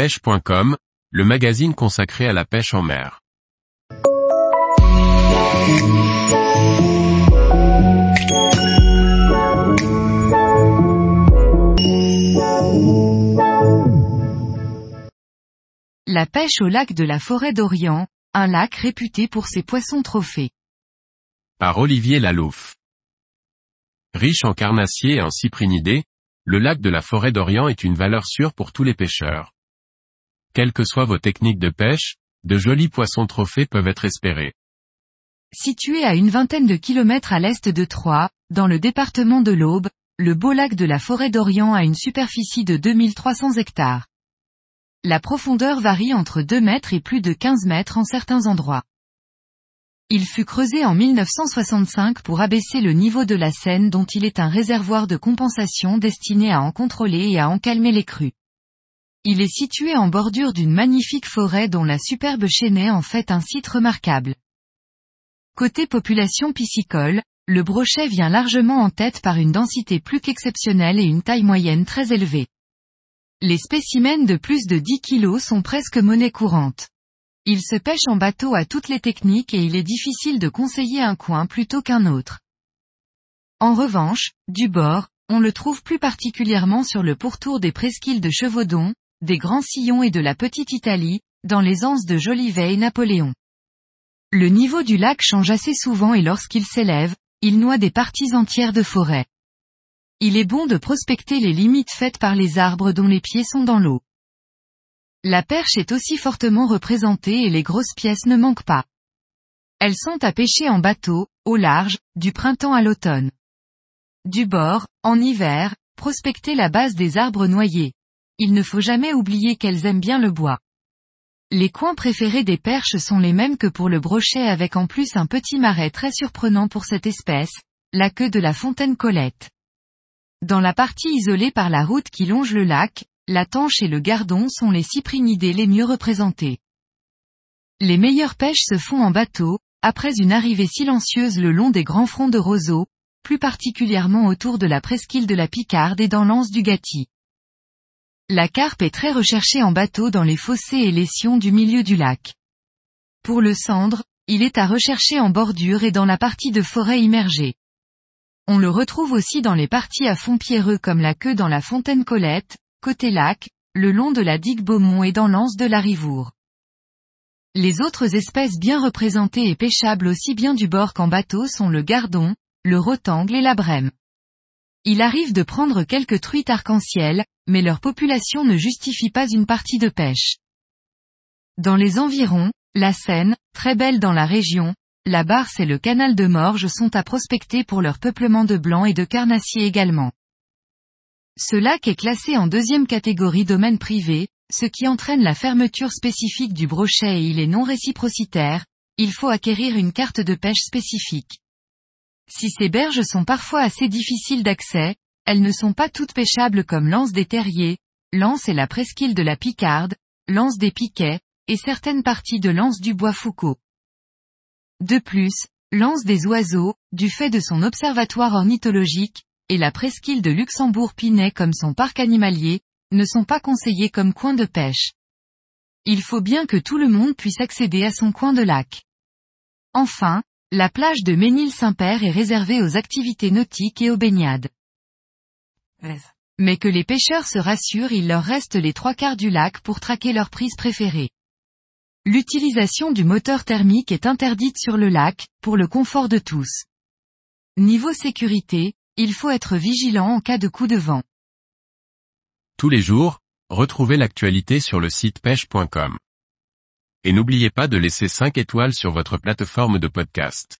pêche.com, le magazine consacré à la pêche en mer. La pêche au lac de la forêt d'Orient, un lac réputé pour ses poissons trophées. Par Olivier Lalouf. Riche en carnassiers et en cyprinidés, le lac de la forêt d'Orient est une valeur sûre pour tous les pêcheurs. Quelles que soient vos techniques de pêche, de jolis poissons trophées peuvent être espérés. Situé à une vingtaine de kilomètres à l'est de Troyes, dans le département de l'Aube, le beau lac de la forêt d'Orient a une superficie de 2300 hectares. La profondeur varie entre 2 mètres et plus de 15 mètres en certains endroits. Il fut creusé en 1965 pour abaisser le niveau de la Seine dont il est un réservoir de compensation destiné à en contrôler et à en calmer les crues. Il est situé en bordure d'une magnifique forêt dont la superbe chênaie en fait un site remarquable. Côté population piscicole, le brochet vient largement en tête par une densité plus qu'exceptionnelle et une taille moyenne très élevée. Les spécimens de plus de 10 kg sont presque monnaie courante. Il se pêche en bateau à toutes les techniques et il est difficile de conseiller un coin plutôt qu'un autre. En revanche, du bord, on le trouve plus particulièrement sur le pourtour des presqu'îles de Chevaudon, des Grands Sillons et de la Petite Italie, dans les anses de Jolivet et Napoléon. Le niveau du lac change assez souvent et lorsqu'il s'élève, il noie des parties entières de forêt il est bon de prospecter les limites faites par les arbres dont les pieds sont dans l'eau. La perche est aussi fortement représentée et les grosses pièces ne manquent pas. Elles sont à pêcher en bateau, au large, du printemps à l'automne. Du bord, en hiver, prospecter la base des arbres noyés. Il ne faut jamais oublier qu'elles aiment bien le bois. Les coins préférés des perches sont les mêmes que pour le brochet avec en plus un petit marais très surprenant pour cette espèce, la queue de la fontaine Colette. Dans la partie isolée par la route qui longe le lac, la tanche et le gardon sont les cyprinidés les mieux représentés. Les meilleures pêches se font en bateau, après une arrivée silencieuse le long des grands fronts de roseaux, plus particulièrement autour de la presqu'île de la Picarde et dans l'anse du Gâti. La carpe est très recherchée en bateau dans les fossés et les sions du milieu du lac. Pour le cendre, il est à rechercher en bordure et dans la partie de forêt immergée. On le retrouve aussi dans les parties à fond pierreux comme la queue dans la fontaine Colette, côté lac, le long de la digue Beaumont et dans l'anse de la Rivoure. Les autres espèces bien représentées et pêchables aussi bien du bord qu'en bateau sont le gardon, le rotangle et la brème. Il arrive de prendre quelques truites arc-en-ciel, mais leur population ne justifie pas une partie de pêche. Dans les environs, la Seine, très belle dans la région, la Barse et le canal de Morges sont à prospecter pour leur peuplement de blancs et de carnassiers également. Ce lac est classé en deuxième catégorie domaine privé, ce qui entraîne la fermeture spécifique du brochet et il est non réciprocitaire, il faut acquérir une carte de pêche spécifique. Si ces berges sont parfois assez difficiles d'accès, elles ne sont pas toutes pêchables comme l'anse des terriers, l'anse et la presqu'île de la Picarde, l'anse des Piquets, et certaines parties de l'anse du Bois Foucault. De plus, l'anse des oiseaux, du fait de son observatoire ornithologique, et la presqu'île de Luxembourg-Pinet comme son parc animalier, ne sont pas conseillés comme coin de pêche. Il faut bien que tout le monde puisse accéder à son coin de lac. Enfin, la plage de Ménil-Saint-Père est réservée aux activités nautiques et aux baignades. Mais que les pêcheurs se rassurent il leur reste les trois quarts du lac pour traquer leur prise préférée. L'utilisation du moteur thermique est interdite sur le lac, pour le confort de tous. Niveau sécurité, il faut être vigilant en cas de coup de vent. Tous les jours, retrouvez l'actualité sur le site pêche.com. Et n'oubliez pas de laisser 5 étoiles sur votre plateforme de podcast.